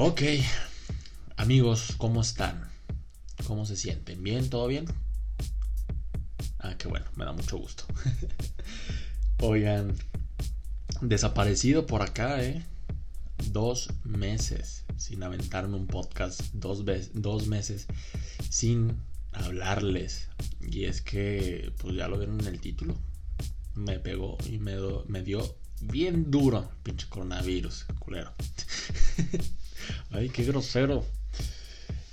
Ok, amigos, ¿cómo están? ¿Cómo se sienten? ¿Bien? ¿Todo bien? Ah, qué bueno, me da mucho gusto. Oigan, desaparecido por acá, ¿eh? Dos meses sin aventarme un podcast, dos, dos meses sin hablarles. Y es que, pues ya lo vieron en el título, me pegó y me, me dio bien duro, pinche coronavirus, culero. Ay, qué grosero.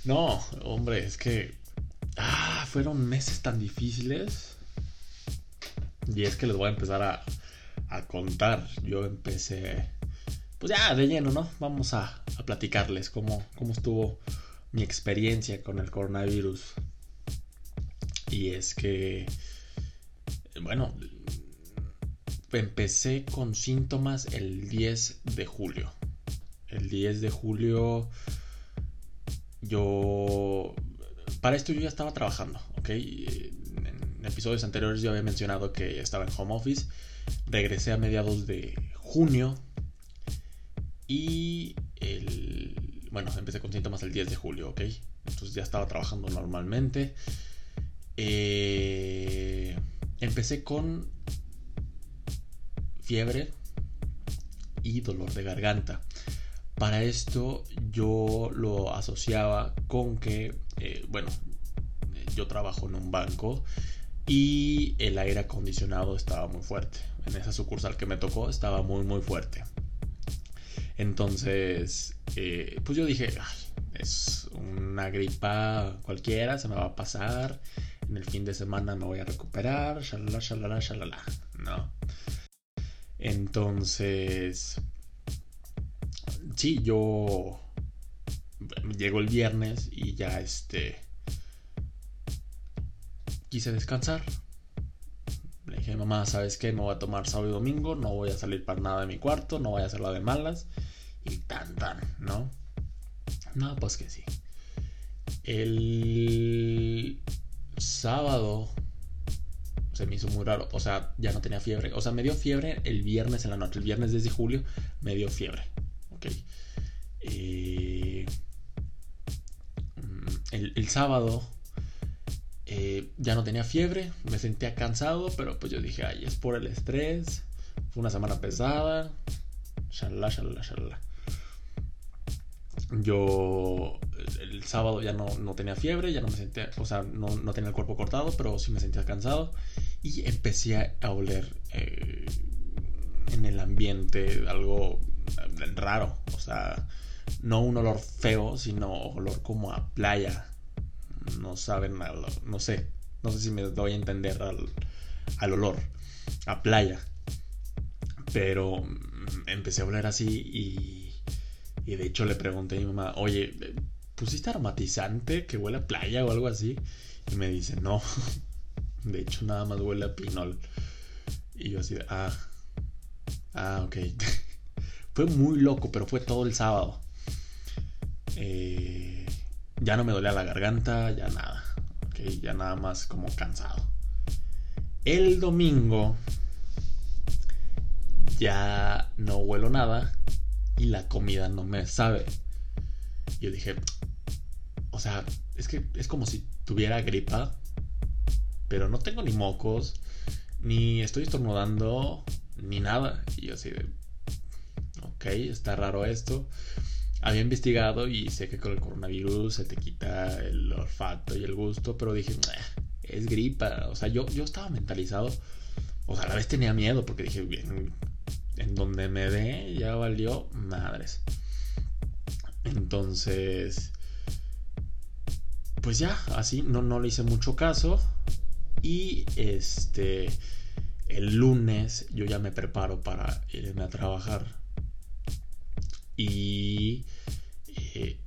No, hombre, es que. Ah, fueron meses tan difíciles. Y es que les voy a empezar a, a contar. Yo empecé. Pues ya, de lleno, ¿no? Vamos a, a platicarles cómo, cómo estuvo mi experiencia con el coronavirus. Y es que. Bueno, empecé con síntomas el 10 de julio. El 10 de julio yo... Para esto yo ya estaba trabajando, ¿ok? En episodios anteriores yo había mencionado que estaba en home office. Regresé a mediados de junio. Y el... Bueno, empecé con síntomas el 10 de julio, ¿ok? Entonces ya estaba trabajando normalmente. Eh, empecé con fiebre y dolor de garganta. Para esto yo lo asociaba con que, eh, bueno, yo trabajo en un banco y el aire acondicionado estaba muy fuerte. En esa sucursal que me tocó estaba muy muy fuerte. Entonces, eh, pues yo dije, es una gripa cualquiera, se me va a pasar. En el fin de semana me voy a recuperar, shalala, shalala, shalala, ¿no? Entonces, sí, yo llego el viernes y ya este quise descansar. Le dije, mamá, ¿sabes qué? Me voy a tomar sábado y domingo, no voy a salir para nada de mi cuarto, no voy a hacerla de malas. Y tan tan, ¿no? No, pues que sí. El sábado se me hizo muy raro. O sea, ya no tenía fiebre. O sea, me dio fiebre el viernes en la noche. El viernes desde julio me dio fiebre. Ok. Eh, mm, el, sábado eh, ya no tenía fiebre. Me sentía cansado. Pero pues yo dije, ay, es por el estrés. Fue una semana pesada. Shalala, shalala, shalala. Yo el sábado ya no, no, tenía fiebre, ya no me sentía, o sea, no, no, tenía el cuerpo cortado, pero sí me sentía cansado y empecé a oler eh, en el ambiente algo raro, o sea, no un olor feo, sino olor como a playa. No saben, no sé, no sé si me doy a entender al, al olor, a playa. Pero mm, empecé a oler así y, y de hecho le pregunté a mi mamá, oye, ¿pusiste aromatizante que huele a playa o algo así? Y me dice, no, de hecho, nada más huele a pinol. Y yo así ah, ah, ok. fue muy loco, pero fue todo el sábado. Eh, ya no me dolía la garganta, ya nada. Ok, ya nada más como cansado. El domingo ya no huelo nada y la comida no me sabe. Yo dije, o sea, es que es como si tuviera gripa, pero no tengo ni mocos, ni estoy estornudando, ni nada. Y yo así de, está raro esto. Había investigado y sé que con el coronavirus se te quita el olfato y el gusto, pero dije, es gripa. O sea, yo, yo estaba mentalizado. O sea, a la vez tenía miedo porque dije, bien, en donde me dé ya valió madres. Entonces, pues ya, así, no, no le hice mucho caso. Y este, el lunes yo ya me preparo para irme a trabajar. Y eh,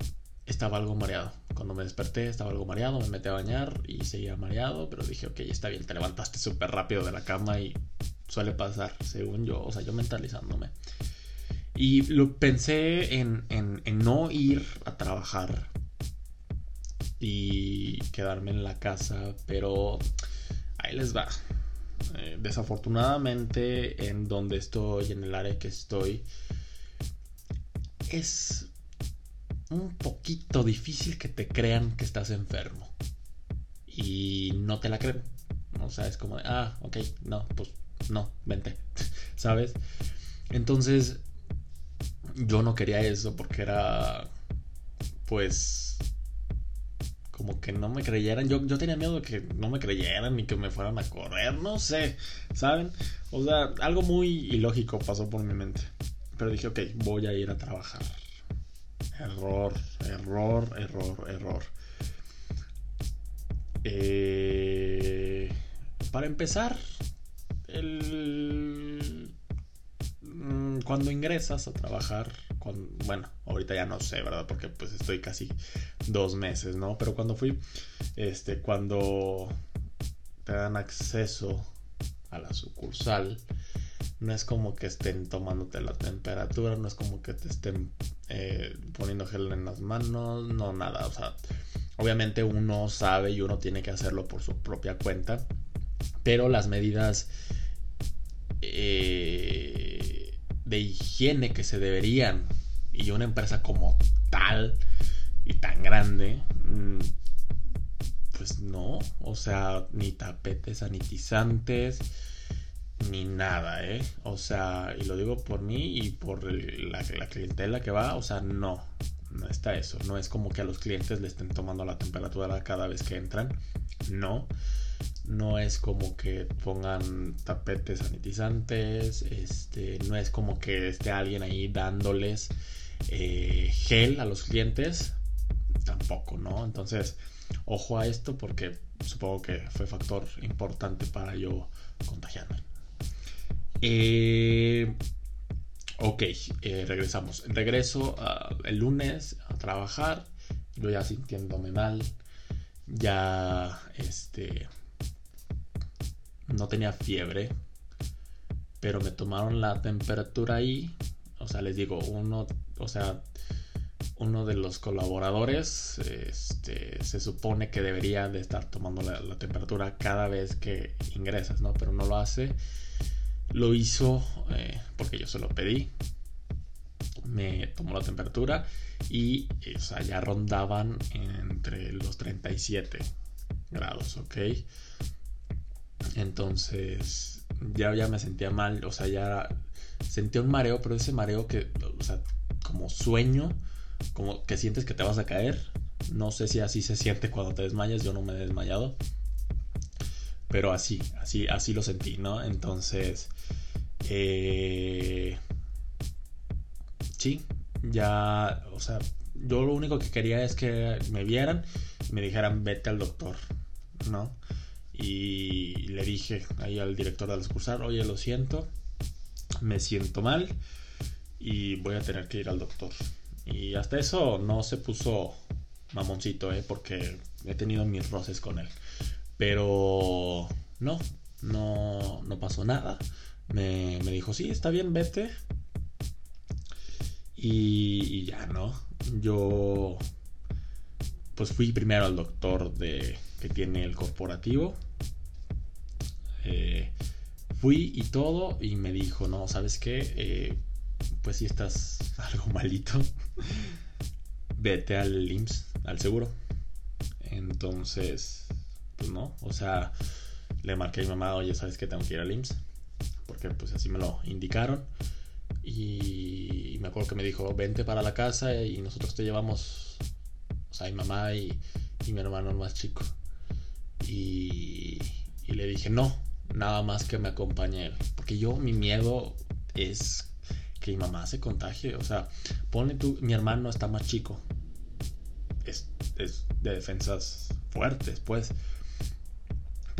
estaba algo mareado. Cuando me desperté estaba algo mareado, me metí a bañar y seguía mareado, pero dije, ok, está bien, te levantaste súper rápido de la cama y suele pasar, según yo, o sea, yo mentalizándome. Y lo pensé en, en, no ir a trabajar y quedarme en la casa, pero ahí les va. Eh, desafortunadamente en donde estoy, en el área que estoy, es un poquito difícil que te crean que estás enfermo. Y no te la creen. O sea, es como, ah, ok, no, pues no, vente, ¿sabes? Entonces, yo no quería eso porque era, pues, como que no me creyeran. Yo, yo tenía miedo de que no me creyeran ni que me fueran a correr, no sé, ¿saben? O sea, algo muy ilógico pasó por mi mente. Pero dije, ok, voy a ir a trabajar. Error, error, error, error. Eh, para empezar, el, mm, cuando ingresas a trabajar, bueno, ahorita ya no sé, ¿verdad? Porque pues estoy casi dos meses, ¿no? Pero cuando fui, este, cuando te dan acceso a la sucursal, no es como que estén tomándote la temperatura, no es como que te estén eh, poniendo gel en las manos, no nada, o sea, obviamente uno sabe y uno tiene que hacerlo por su propia cuenta, pero las medidas eh, de higiene que se deberían y una empresa como tal y tan grande mm, pues no o sea ni tapetes sanitizantes ni nada eh o sea y lo digo por mí y por la, la clientela que va o sea no no está eso no es como que a los clientes le estén tomando la temperatura cada vez que entran no no es como que pongan tapetes sanitizantes, este, no es como que esté alguien ahí dándoles eh, gel a los clientes, tampoco, ¿no? Entonces, ojo a esto porque supongo que fue factor importante para yo contagiarme. Eh, ok, eh, regresamos. Regreso ah, el lunes a trabajar, yo ya sintiéndome mal, ya este no tenía fiebre, pero me tomaron la temperatura ahí. O sea, les digo, uno, o sea, uno de los colaboradores este, se supone que debería de estar tomando la, temperatura cada vez que ingresas, ¿no? Pero no lo hace. Lo hizo eh, porque yo se lo pedí. Me tomó la temperatura y o sea, ya rondaban entre los 37 grados, ¿ok? Entonces, ya, ya me sentía mal, o sea, ya sentía un mareo, pero ese mareo que, o sea, como sueño, como que sientes que te vas a caer. No sé si así se siente cuando te desmayas, yo no me he desmayado. Pero así, así, así lo sentí, ¿no? Entonces, eh, sí, ya, o sea, yo lo único que quería es que me vieran y me dijeran, vete al doctor, ¿no? y le dije ahí al director de la sucursal, oye, lo siento, me siento mal y voy a tener que ir al doctor. Y hasta eso no se puso mamoncito, ¿eh? porque he tenido mis roces con él. Pero no, no, no pasó nada. Me, dijo, sí, está bien, vete. Y, y ya, ¿no? Yo pues fui primero al doctor de, que tiene el corporativo eh, fui y todo y me dijo, no, ¿sabes qué? Eh, pues si estás algo malito, vete al IMSS, al seguro. Entonces, pues no, o sea, le marqué a mi mamá, oye, ¿sabes qué? Tengo que ir al IMSS. Porque pues así me lo indicaron. Y me acuerdo que me dijo, vente para la casa y nosotros te llevamos, o sea, mi mamá y, mi hermano más chico. Y, le dije, no, nada más que me acompañe. Porque yo, mi miedo es que mi mamá se contagie. O sea, ponle tú, mi hermano está más chico. Es, de defensas fuertes, pues.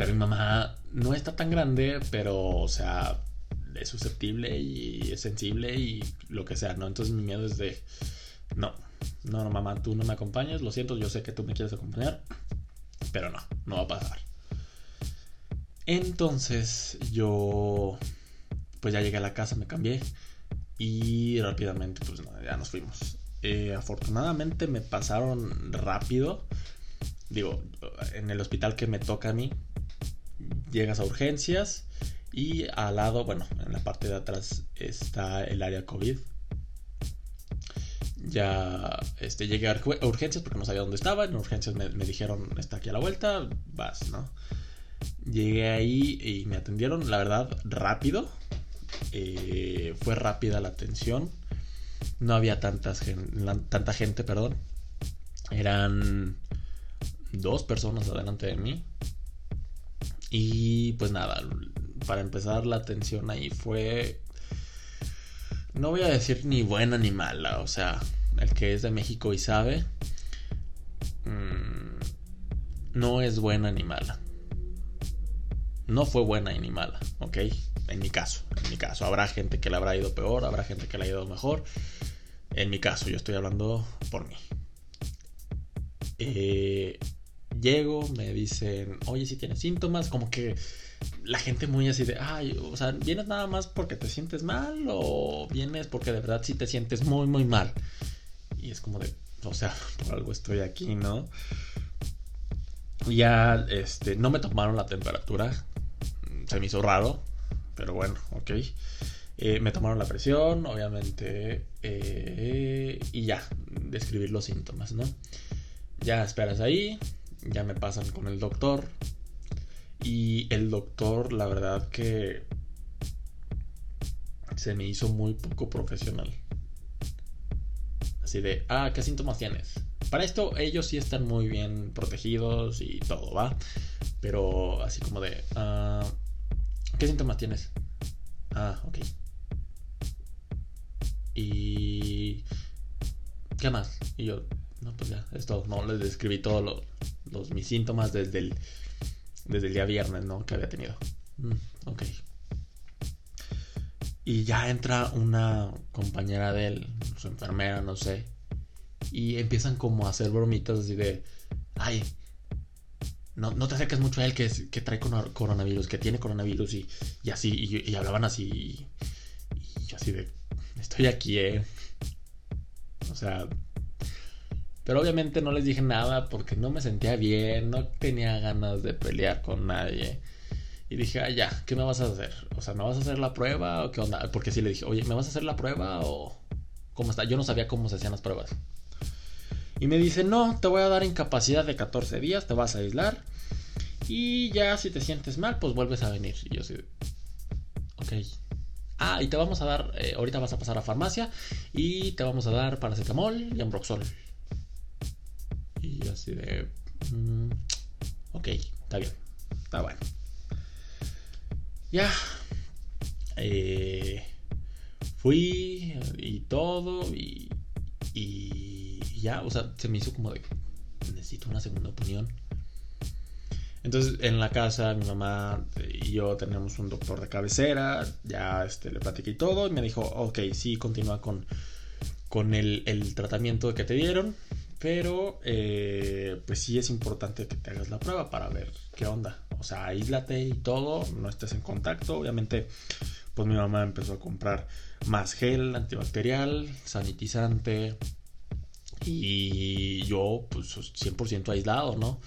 Pero mi mamá no está tan grande, pero, o sea, es susceptible y es sensible y lo que sea, ¿no? Entonces mi miedo es de, no, no, no, mamá, tú no me acompañas, lo siento, yo sé que tú me quieres acompañar, pero no, no va a pasar. Entonces yo pues ya llegué a la casa, me cambié y rápidamente pues ya nos fuimos. Eh, afortunadamente me pasaron rápido. Digo, en el hospital que me toca a mí, llegas a urgencias y al lado, bueno, en la parte de atrás está el área COVID. ya este, llegué a urgencias porque no sabía dónde estaba. En urgencias me, dijeron, está aquí a la vuelta, vas, ¿no? Llegué ahí y me atendieron, la verdad, rápido. Eh, fue rápida la atención. No había tantas, tanta gente, perdón. Eran dos personas adelante de mí. Y pues nada, para empezar la atención ahí fue no voy a decir ni buena ni mala, o sea, el que es de México y sabe, mm, no es buena ni mala. No fue buena ni mala, ¿ok? En mi caso, en mi caso. Habrá gente que le habrá ido peor, habrá gente que le ha ido mejor. En mi caso, yo estoy hablando por mí. Eh, llego, me dicen, oye, si tienes síntomas, como que la gente muy así de, ay, o sea, ¿vienes nada más porque te sientes mal o vienes porque de verdad sí te sientes muy, muy mal? Y es como de, o sea, por algo estoy aquí, ¿no? Ya, este, no me tomaron la temperatura, se me hizo raro, pero bueno, ok. Eh, me tomaron la presión, obviamente, eh, y ya, describir los síntomas, ¿no? Ya esperas ahí, ya me pasan con el doctor, y el doctor, la verdad que se me hizo muy poco profesional. Así de, ah, ¿qué síntomas tienes? Para esto ellos sí están muy bien protegidos y todo, ¿va? Pero así como de, ah, ¿qué síntomas tienes? Ah, ok. Y... ¿Qué más? Y yo, no, pues ya, es todo. No, les describí todos los, mis síntomas desde el desde el día viernes, ¿no? Que había tenido. Mm, ok. Y ya entra una compañera de él, su enfermera, no sé. Y empiezan como a hacer bromitas así de, ay, no, no te acerques mucho a él que, que trae coronavirus, que tiene coronavirus y, y así, y, hablaban así. Y, y yo así de, estoy aquí, eh. O sea, pero obviamente no les dije nada porque no me sentía bien, no tenía ganas de pelear con nadie. Y dije, ah, ya, ¿qué me vas a hacer? O sea, ¿me vas a hacer la prueba o qué onda? Porque sí le dije, oye, ¿me vas a hacer la prueba o cómo está? Yo no sabía cómo se hacían las pruebas. Y me dice, no, te voy a dar incapacidad de 14 días, te vas a aislar. Y ya si te sientes mal, pues vuelves a venir. Y yo sí, ok. Ah, y te vamos a dar, eh, ahorita vas a pasar a farmacia y te vamos a dar paracetamol y ambroxol así de... Mm, ok, está bien, está bueno. Ya. Eh, fui y todo y, y ya, o sea, se me hizo como de... Necesito una segunda opinión. Entonces en la casa mi mamá y yo tenemos un doctor de cabecera, ya este, le platiqué todo y me dijo, ok, sí, continúa con, con el, el tratamiento que te dieron. Pero, eh, pues sí es importante que te hagas la prueba para ver qué onda. O sea, aíslate y todo, no estés en contacto. Obviamente, pues mi mamá empezó a comprar más gel antibacterial, sanitizante. Y yo, pues 100% aislado, ¿no?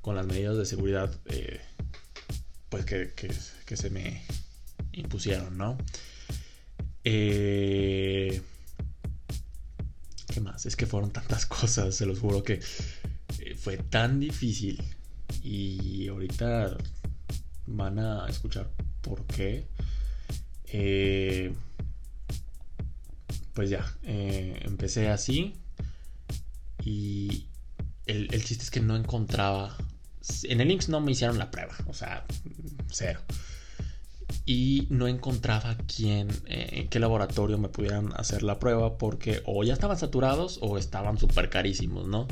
Con las medidas de seguridad, eh, pues que, que se me impusieron, ¿no? Eh más? Es que fueron tantas cosas, se los juro que eh, fue tan difícil. Y ahorita van a escuchar por qué. Eh, pues ya, eh, empecé así. Y el, chiste es que no encontraba. En el Links no me hicieron la prueba, o sea, cero y no encontraba quién, eh, en qué laboratorio me pudieran hacer la prueba porque o ya estaban saturados o estaban súper carísimos, ¿no?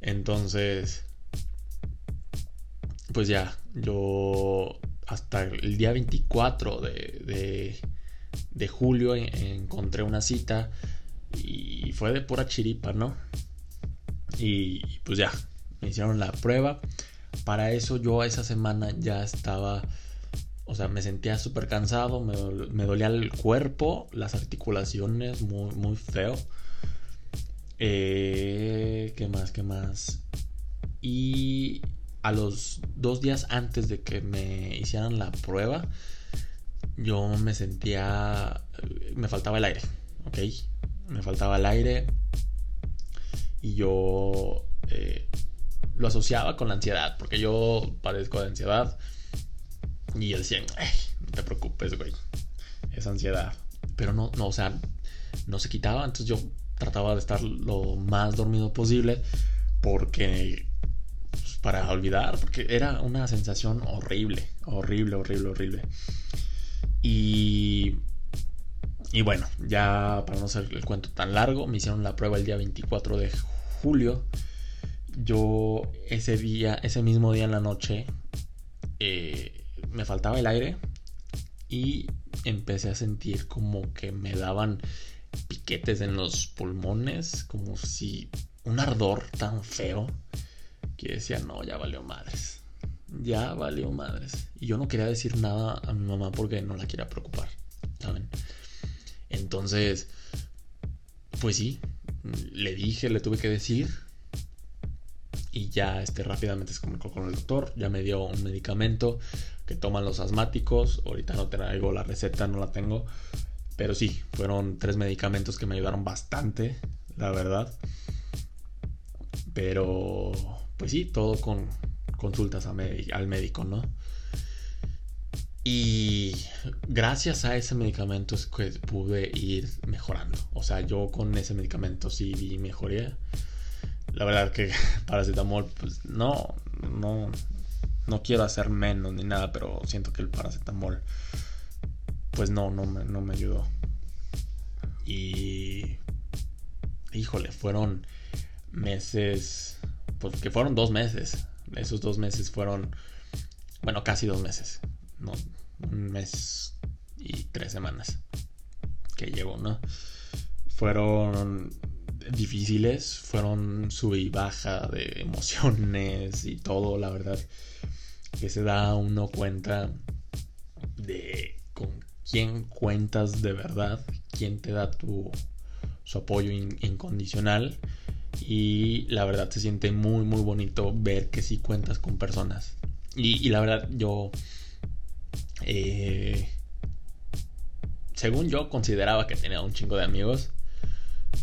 Entonces, pues ya, yo hasta el día 24 de, de, julio encontré una cita y fue de pura chiripa, ¿no? Y pues ya, me hicieron la prueba. Para eso yo esa semana ya estaba o sea, me sentía súper cansado, me, dolía el cuerpo, las articulaciones, muy, muy feo. Eh, ¿Qué más? ¿Qué más? Y a los dos días antes de que me hicieran la prueba, yo me sentía... Me faltaba el aire, ¿ok? Me faltaba el aire. y yo eh, lo asociaba con la ansiedad, porque yo padezco de ansiedad. Y él decía, no te preocupes, güey, es ansiedad. Pero no, no, o sea, no se quitaba, entonces yo trataba de estar lo más dormido posible porque pues, para olvidar, porque era una sensación horrible, horrible, horrible, horrible. Y y bueno, ya para no hacer el cuento tan largo, me hicieron la prueba el día 24 de julio. Yo ese día, ese mismo día en la noche, eh, me faltaba el aire y empecé a sentir como que me daban piquetes en los pulmones, como si un ardor tan feo que decía, no, ya valió madres. Ya valió madres. Y yo no quería decir nada a mi mamá porque no la quería preocupar, ¿saben? Entonces, pues sí, le dije, le tuve que decir. Y ya este, rápidamente se comunicó con el doctor, ya me dio un medicamento que toman los asmáticos. Ahorita no traigo la receta, no la tengo. Pero sí, fueron tres medicamentos que me ayudaron bastante, la verdad. Pero, pues sí, todo con consultas al médico, ¿no? Y gracias a ese medicamento es que pude ir mejorando. O sea, yo con ese medicamento sí vi mejoría. La verdad que paracetamol, pues no, no, no quiero hacer menos ni nada, pero siento que el paracetamol, pues no, no me, no me ayudó. Y, híjole, fueron meses, pues que fueron dos meses. Esos dos meses fueron, bueno, casi dos meses no, un mes y tres semanas que llevo, ¿no? Fueron difíciles, fueron sub y baja de emociones y todo, la verdad, que se da uno cuenta de con quién cuentas de verdad, quién te da tu su apoyo incondicional. Y la verdad se siente muy muy bonito ver que sí cuentas con personas. Y, y la verdad yo eh, según yo consideraba que tenía un chingo de amigos,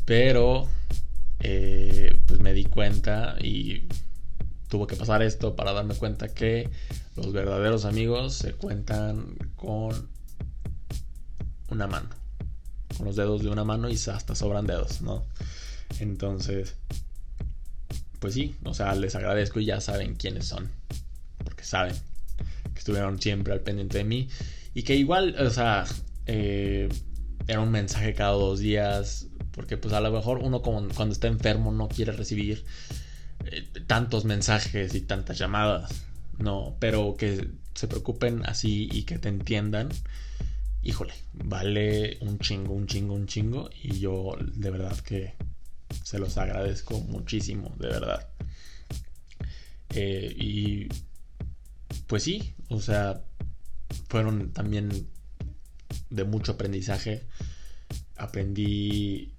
pero eh, pues me di cuenta y tuvo que pasar esto para darme cuenta que los verdaderos amigos se cuentan con una mano, con los dedos de una mano y hasta sobran dedos, ¿no? Entonces, pues sí, o sea, les agradezco y ya saben quiénes son, porque saben estuvieron siempre al pendiente de mí y que igual, o sea, eh, era un mensaje cada dos días, porque pues a lo mejor uno cuando está enfermo no quiere recibir eh, tantos mensajes y tantas llamadas, no, pero que se preocupen así y que te entiendan, híjole, vale un chingo, un chingo, un chingo, y yo de verdad que se los agradezco muchísimo, de verdad. Eh, y pues sí, o sea, fueron también de mucho aprendizaje. Aprendí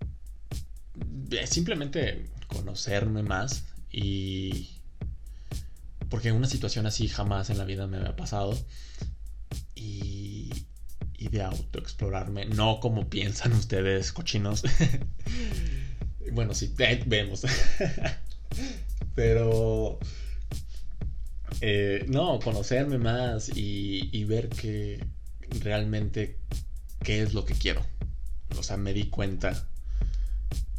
simplemente conocerme más y porque una situación así jamás en la vida me había pasado y, y de autoexplorarme, no como piensan ustedes cochinos. bueno, sí, vemos. Pero eh, no, conocerme más y, ver que realmente qué es lo que quiero. O sea, me di cuenta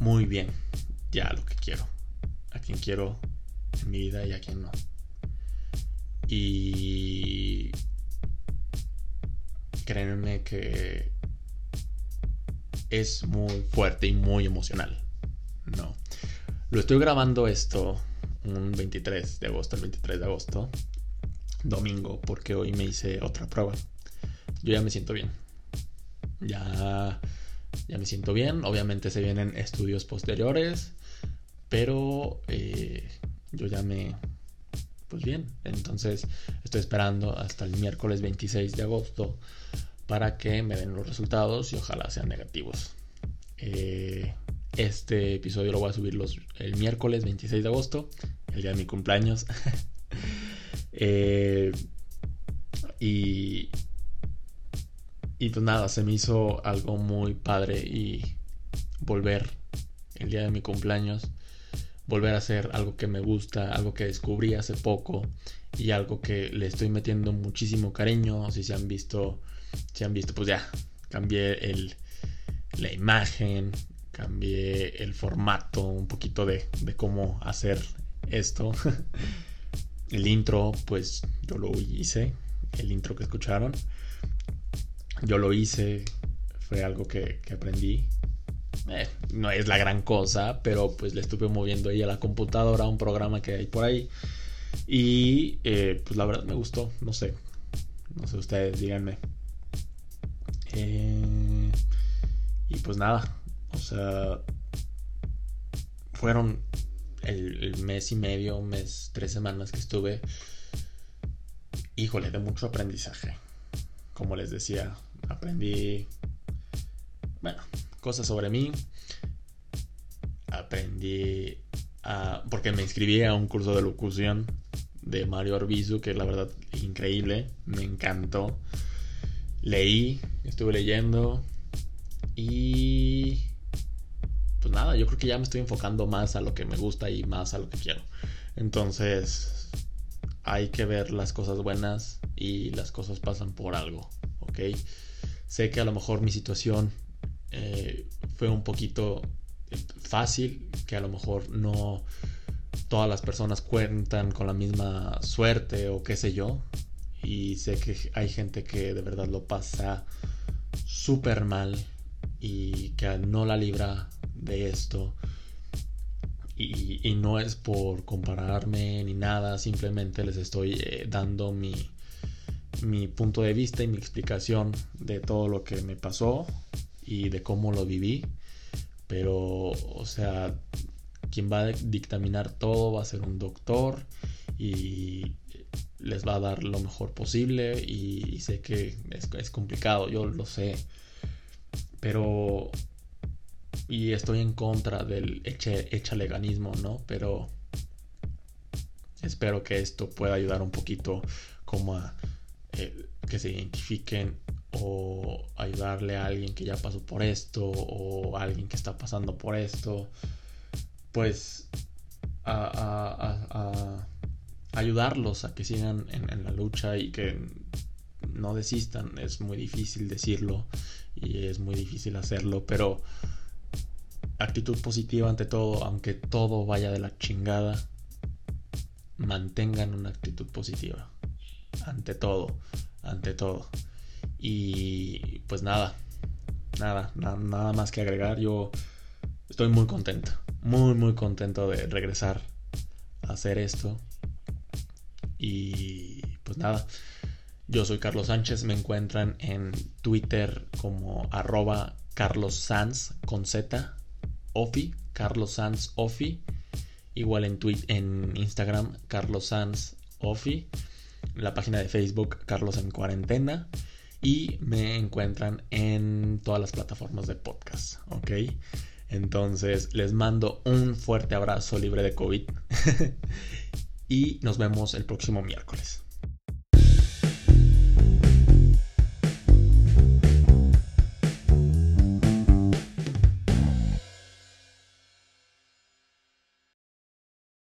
muy bien ya lo que quiero. A quién quiero en mi vida y a quién no. Y créanme que es muy fuerte y muy emocional. No. Lo estoy grabando esto un 23 de agosto, el 23 de agosto, domingo, porque hoy me hice otra prueba. Yo ya me siento bien. Ya, ya me siento bien. Obviamente se vienen estudios posteriores, pero eh, yo ya me, pues bien. Entonces estoy esperando hasta el miércoles 26 de agosto para que me den los resultados y ojalá sean negativos. Eh, este episodio lo voy a subir los, el miércoles 26 de agosto, el día de mi cumpleaños. Eh, y, y pues nada, se me hizo algo muy padre y volver el día de mi cumpleaños, volver a hacer algo que me gusta, algo que descubrí hace poco y algo que le estoy metiendo muchísimo cariño. Si se han visto, si han visto, pues ya cambié el, la imagen, cambié el formato, un poquito de, de cómo hacer esto. el intro, pues yo lo hice, el intro que escucharon. Yo lo hice, fue algo que, que aprendí eh, no es la gran cosa, pero pues le estuve moviendo ahí a la computadora un programa que hay por ahí. Y eh, pues la verdad me gustó, no sé. No sé ustedes, díganme. Eh, y pues nada, o sea, fueron el, el, mes y medio, mes, tres semanas que estuve. Híjole, de mucho aprendizaje. Como les decía, aprendí. Bueno, cosas sobre mí. Aprendí a... porque me inscribí a un curso de locución de Mario Arbizu, que la verdad increíble, me encantó. Leí, estuve leyendo y... Pues nada, yo creo que ya me estoy enfocando más a lo que me gusta y más a lo que quiero. Entonces, hay que ver las cosas buenas y las cosas pasan por algo, ¿ok? Sé que a lo mejor mi situación eh, fue un poquito fácil, que a lo mejor no todas las personas cuentan con la misma suerte o qué sé yo. Y sé que hay gente que de verdad lo pasa súper mal y que no la libra de esto. Y, y, no es por compararme ni nada, simplemente les estoy eh, dando mi, mi punto de vista y mi explicación de todo lo que me pasó y de cómo lo viví. Pero, o sea, quien va a dictaminar todo va a ser un doctor y les va a dar lo mejor posible y, sé que es, complicado, yo lo sé. Pero... Y estoy en contra del eche, echaleganismo, ¿no? Pero espero que esto pueda ayudar un poquito como a que se identifiquen o ayudarle a alguien que ya pasó por esto o alguien que está pasando por esto, pues a, ayudarlos a que sigan en, la lucha y que no desistan. Es muy difícil decirlo y es muy difícil hacerlo, pero actitud positiva ante todo, aunque todo vaya de la chingada, mantengan una actitud positiva. Ante todo, ante todo. Y pues nada, nada, nada más que agregar. Yo estoy muy contento, muy, muy contento de regresar a hacer esto. Y pues nada, yo soy Carlos Sánchez, me encuentran en Twitter como arroba Carlos Sanz con Z, Ofi, Carlos Sanz Ofi. Igual en, en Instagram, Carlos Sanz Ofi. La página de Facebook, Carlos en Cuarentena y me encuentran en todas las plataformas de podcast, ¿ok? Entonces les mando un fuerte abrazo libre de COVID y nos vemos el próximo miércoles.